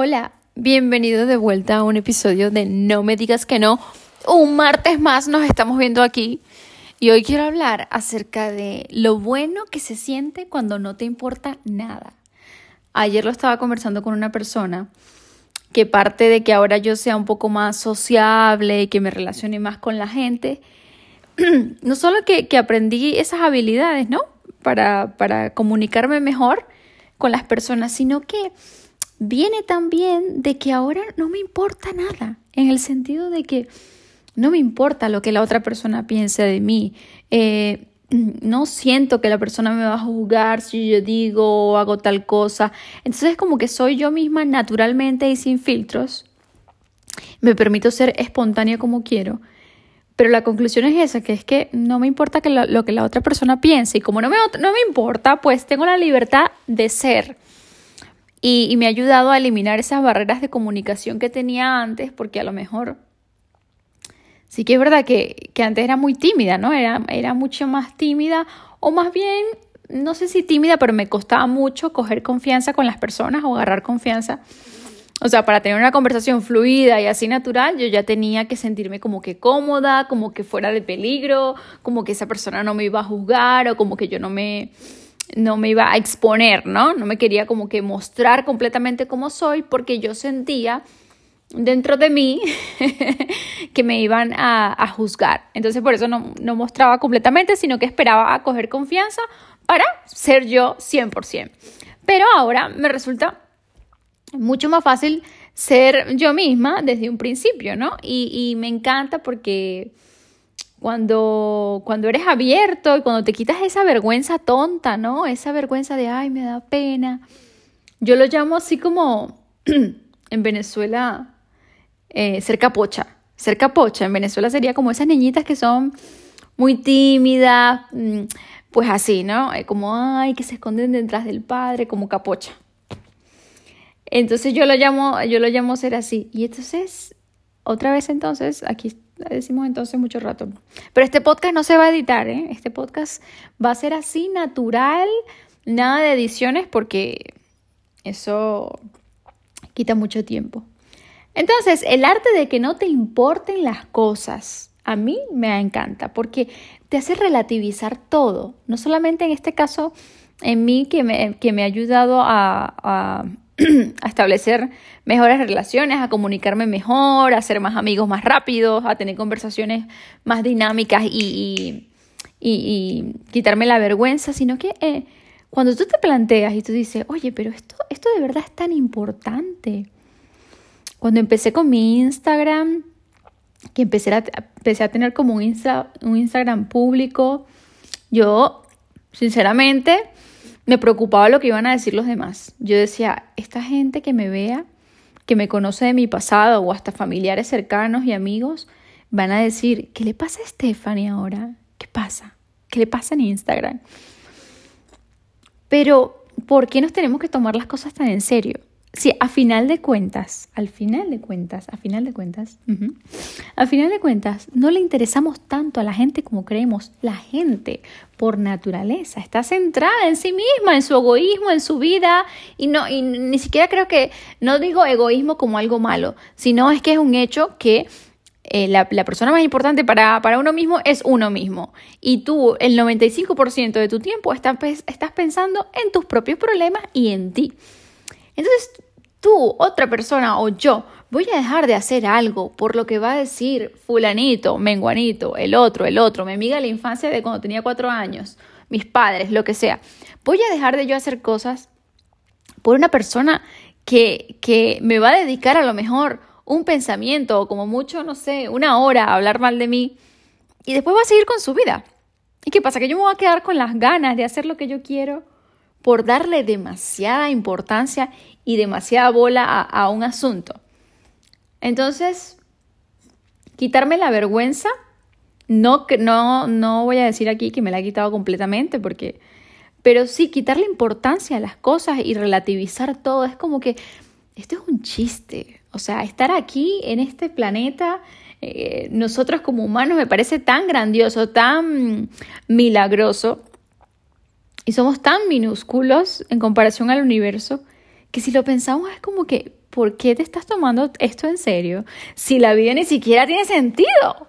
Hola, bienvenido de vuelta a un episodio de No me digas que no. Un martes más nos estamos viendo aquí y hoy quiero hablar acerca de lo bueno que se siente cuando no te importa nada. Ayer lo estaba conversando con una persona que parte de que ahora yo sea un poco más sociable y que me relacione más con la gente, no solo que, que aprendí esas habilidades, ¿no? Para, para comunicarme mejor con las personas, sino que viene también de que ahora no me importa nada, en el sentido de que no me importa lo que la otra persona piense de mí. Eh, no siento que la persona me va a juzgar si yo digo o hago tal cosa. Entonces como que soy yo misma naturalmente y sin filtros. Me permito ser espontánea como quiero. Pero la conclusión es esa, que es que no me importa que lo, que la otra persona piense. Y como no me, no me importa, pues tengo la libertad de ser. Y, me ha ayudado a eliminar esas barreras de comunicación que tenía antes, porque a lo mejor sí que es verdad que, antes era muy tímida, ¿no? Era, era mucho más tímida, o más bien, no sé si tímida, pero me costaba mucho coger confianza con las personas o agarrar confianza. O sea, para tener una conversación fluida y así natural, yo ya tenía que sentirme como que cómoda, como que fuera de peligro, como que esa persona no me iba a juzgar o como que yo no me no me iba a exponer, ¿no? No me quería como que mostrar completamente como soy porque yo sentía dentro de mí que me iban a, juzgar. Entonces por eso no, no, mostraba completamente, sino que esperaba a coger confianza para ser yo 100%. Pero ahora me resulta mucho más fácil ser yo misma desde un principio, ¿no? Y, y me encanta porque cuando, cuando eres abierto y cuando te quitas esa vergüenza tonta, ¿no? Esa vergüenza de, ay, me da pena. Yo lo llamo así como en Venezuela eh, ser capocha. Ser capocha en Venezuela sería como esas niñitas que son muy tímidas, mm, pues así, ¿no? Eh, como, ay, que se esconden detrás del padre, como capocha. Entonces yo lo llamo, yo lo llamo ser así. Y entonces, otra vez entonces, aquí decimos entonces mucho rato. Pero este podcast no se va a editar, ¿eh? Este podcast va a ser así, natural, nada de ediciones, porque eso quita mucho tiempo. Entonces, el arte de que no te importen las cosas, a mí me encanta, porque te hace relativizar todo. No solamente en este caso, en mí, que me, que me ha ayudado a a establecer mejores relaciones, a comunicarme mejor, a ser más amigos más rápidos, a tener conversaciones más dinámicas y, y, quitarme la vergüenza, sino que eh, cuando tú te planteas y tú dices, oye, pero esto, esto de verdad es tan importante. Cuando empecé con mi Instagram, que empecé a, empecé a tener como un, un Instagram público, yo, sinceramente, me preocupaba lo que iban a decir los demás. Yo decía, esta gente que me vea, que me conoce de mi pasado o hasta familiares cercanos y amigos, van a decir, ¿qué le pasa a Stephanie ahora? ¿Qué pasa? ¿Qué le pasa en Instagram? Pero, ¿por qué nos tenemos que tomar las cosas tan en serio? Sí, a final de cuentas, al final de cuentas, a final de cuentas, a final de cuentas, no le interesamos tanto a la gente como creemos. La gente, por naturaleza, está centrada en sí misma, en su egoísmo, en su vida, y no, y ni siquiera creo que, no digo egoísmo como algo malo, sino es que es un hecho que eh, la, persona más importante para, para, uno mismo es uno mismo. Y tú, el 95% de tu tiempo, estás, estás pensando en tus propios problemas y en ti. Entonces, tú, otra persona o yo, voy a dejar de hacer algo por lo que va a decir fulanito, menguanito, el otro, el otro, mi amiga de la infancia de cuando tenía cuatro años, mis padres, lo que sea. Voy a dejar de yo hacer cosas por una persona que, que me va a dedicar a lo mejor un pensamiento o como mucho, no sé, una hora a hablar mal de mí y después va a seguir con su vida. ¿Y qué pasa? Que yo me voy a quedar con las ganas de hacer lo que yo quiero por darle demasiada importancia y demasiada bola a, un asunto. Entonces, quitarme la vergüenza, no, no, no voy a decir aquí que me la he quitado completamente, porque, pero sí quitarle importancia a las cosas y relativizar todo. Es como que esto es un chiste. O sea, estar aquí en este planeta, eh, nosotros como humanos, me parece tan grandioso, tan milagroso, y somos tan minúsculos en comparación al universo que si lo pensamos es como que ¿por qué te estás tomando esto en serio? Si la vida ni siquiera tiene sentido.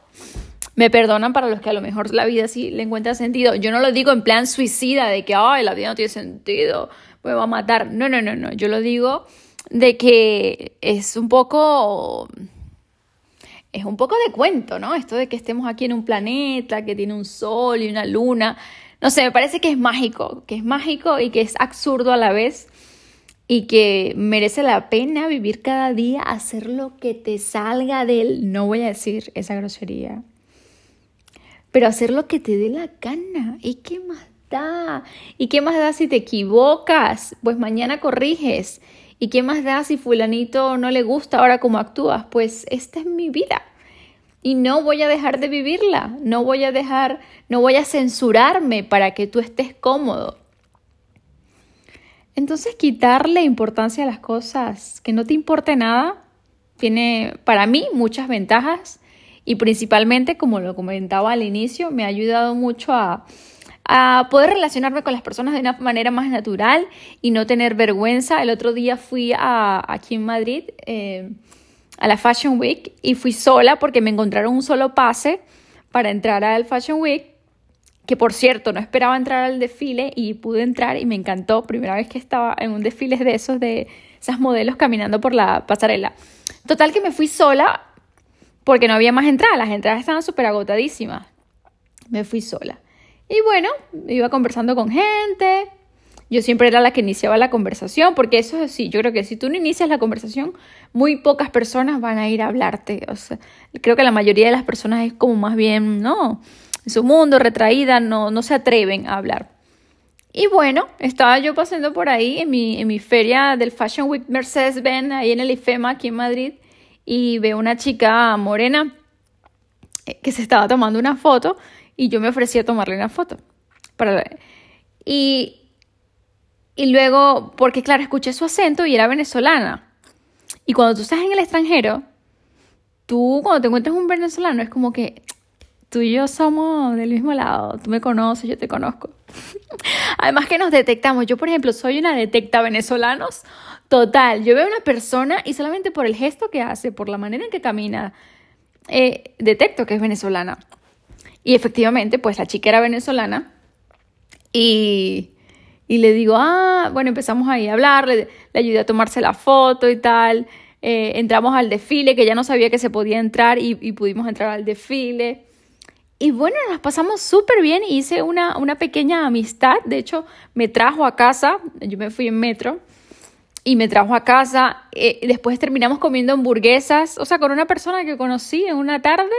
Me perdonan para los que a lo mejor la vida sí le encuentra sentido. Yo no lo digo en plan suicida de que, ay, la vida no tiene sentido, me va a matar. No, no, no, no. Yo lo digo de que es un poco es un poco de cuento, ¿no? Esto de que estemos aquí en un planeta que tiene un sol y una luna. No sé, me parece que es mágico, que es mágico y que es absurdo a la vez y que merece la pena vivir cada día, hacer lo que te salga del, no voy a decir esa grosería, pero hacer lo que te dé la gana. ¿Y qué más da? ¿Y qué más da si te equivocas? Pues mañana corriges. ¿Y qué más da si fulanito no le gusta ahora cómo actúas? Pues esta es mi vida. Y no voy a dejar de vivirla, no voy a dejar, no voy a censurarme para que tú estés cómodo. Entonces quitarle importancia a las cosas, que no te importe nada, tiene para mí muchas ventajas y principalmente, como lo comentaba al inicio, me ha ayudado mucho a, a poder relacionarme con las personas de una manera más natural y no tener vergüenza. El otro día fui a, aquí en Madrid eh, a la Fashion Week y fui sola porque me encontraron un solo pase para entrar al Fashion Week, que por cierto no esperaba entrar al desfile y pude entrar y me encantó. Primera vez que estaba en un desfile de esos, de esas modelos caminando por la pasarela. Total que me fui sola porque no había más entradas, las entradas estaban súper agotadísimas. Me fui sola. Y bueno, iba conversando con gente. Yo siempre era la que iniciaba la conversación, porque eso sí, yo creo que si tú no inicias la conversación, muy pocas personas van a ir a hablarte. O sea, creo que la mayoría de las personas es como más bien, ¿no? En su mundo, retraída, no, no se atreven a hablar. Y bueno, estaba yo pasando por ahí en mi, en mi feria del Fashion Week Mercedes-Benz, ahí en el IFEMA, aquí en Madrid, y veo una chica morena eh, que se estaba tomando una foto y yo me ofrecí a tomarle una foto. Para... Y, y luego, porque claro, escuché su acento y era venezolana. Y cuando tú estás en el extranjero, tú cuando te encuentras un venezolano es como que tú y yo somos del mismo lado, tú me conoces, yo te conozco. Además que nos detectamos, yo por ejemplo soy una detecta venezolanos total, yo veo a una persona y solamente por el gesto que hace, por la manera en que camina, eh, detecto que es venezolana. Y efectivamente, pues la chica era venezolana y, le digo, ah, bueno, empezamos ahí a hablar, le, ayudé a tomarse la foto y tal. Eh, entramos al desfile, que ya no sabía que se podía entrar y, pudimos entrar al desfile. Y bueno, nos pasamos súper bien, hice una, una pequeña amistad, de hecho me trajo a casa, yo me fui en metro y me trajo a casa, eh, después terminamos comiendo hamburguesas, o sea, con una persona que conocí en una tarde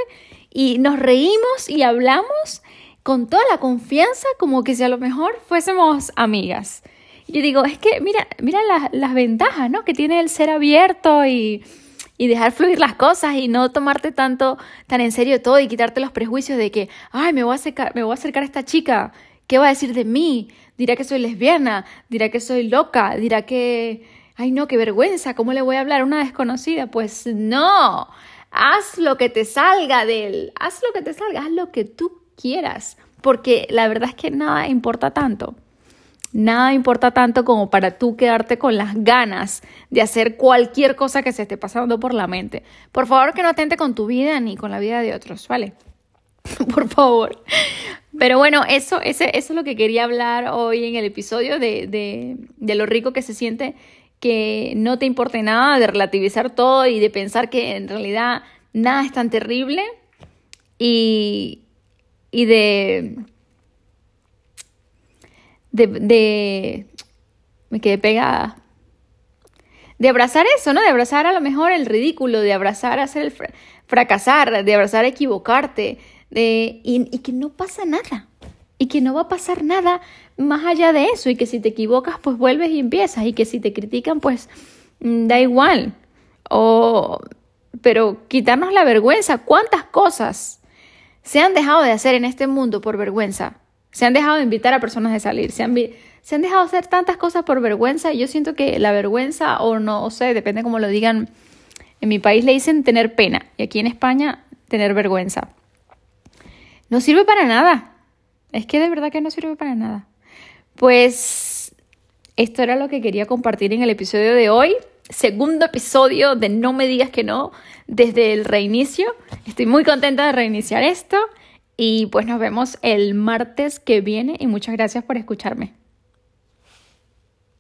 y nos reímos y hablamos con toda la confianza como que si a lo mejor fuésemos amigas. Yo digo, es que mira, mira las, ventajas, ¿no? Que tiene el ser abierto y, y dejar fluir las cosas y no tomarte tanto, tan en serio todo y quitarte los prejuicios de que, ay, me voy a acercar, me voy a, acercar a esta chica, ¿qué va a decir de mí? Dirá que soy lesbiana, dirá que soy loca, dirá que, ay no, qué vergüenza, ¿cómo le voy a hablar a una desconocida? Pues no, Haz lo que te salga de él, haz lo que te salga, haz lo que tú quieras, porque la verdad es que nada importa tanto. Nada importa tanto como para tú quedarte con las ganas de hacer cualquier cosa que se esté pasando por la mente. Por favor, que no atente con tu vida ni con la vida de otros, ¿vale? por favor. Pero bueno, eso, ese, eso es lo que quería hablar hoy en el episodio de, de, de lo rico que se siente que no te importe nada, de relativizar todo y de pensar que en realidad nada es tan terrible y, y de, de, me quedé pegada. De abrazar eso, ¿no? De abrazar a lo mejor el ridículo, de abrazar hacer el fracasar, de abrazar equivocarte, de, y que no pasa nada y que no va a pasar nada más allá de eso y que si te equivocas pues vuelves y empiezas y que si te critican pues mm, da igual. O pero quitarnos la vergüenza, ¿cuántas cosas se han dejado de hacer en este mundo por vergüenza? Se han dejado de invitar a personas a salir, se han, se han dejado de hacer tantas cosas por vergüenza y yo siento que la vergüenza o no, o sé, depende cómo lo digan, en mi país le dicen tener pena y aquí en España tener vergüenza. No sirve para nada. Es que de verdad que no sirve para nada. Pues esto era lo que quería compartir en el episodio de hoy. Segundo episodio de No me digas que no desde el reinicio. Estoy muy contenta de reiniciar esto y pues nos vemos el martes que viene y muchas gracias por escucharme.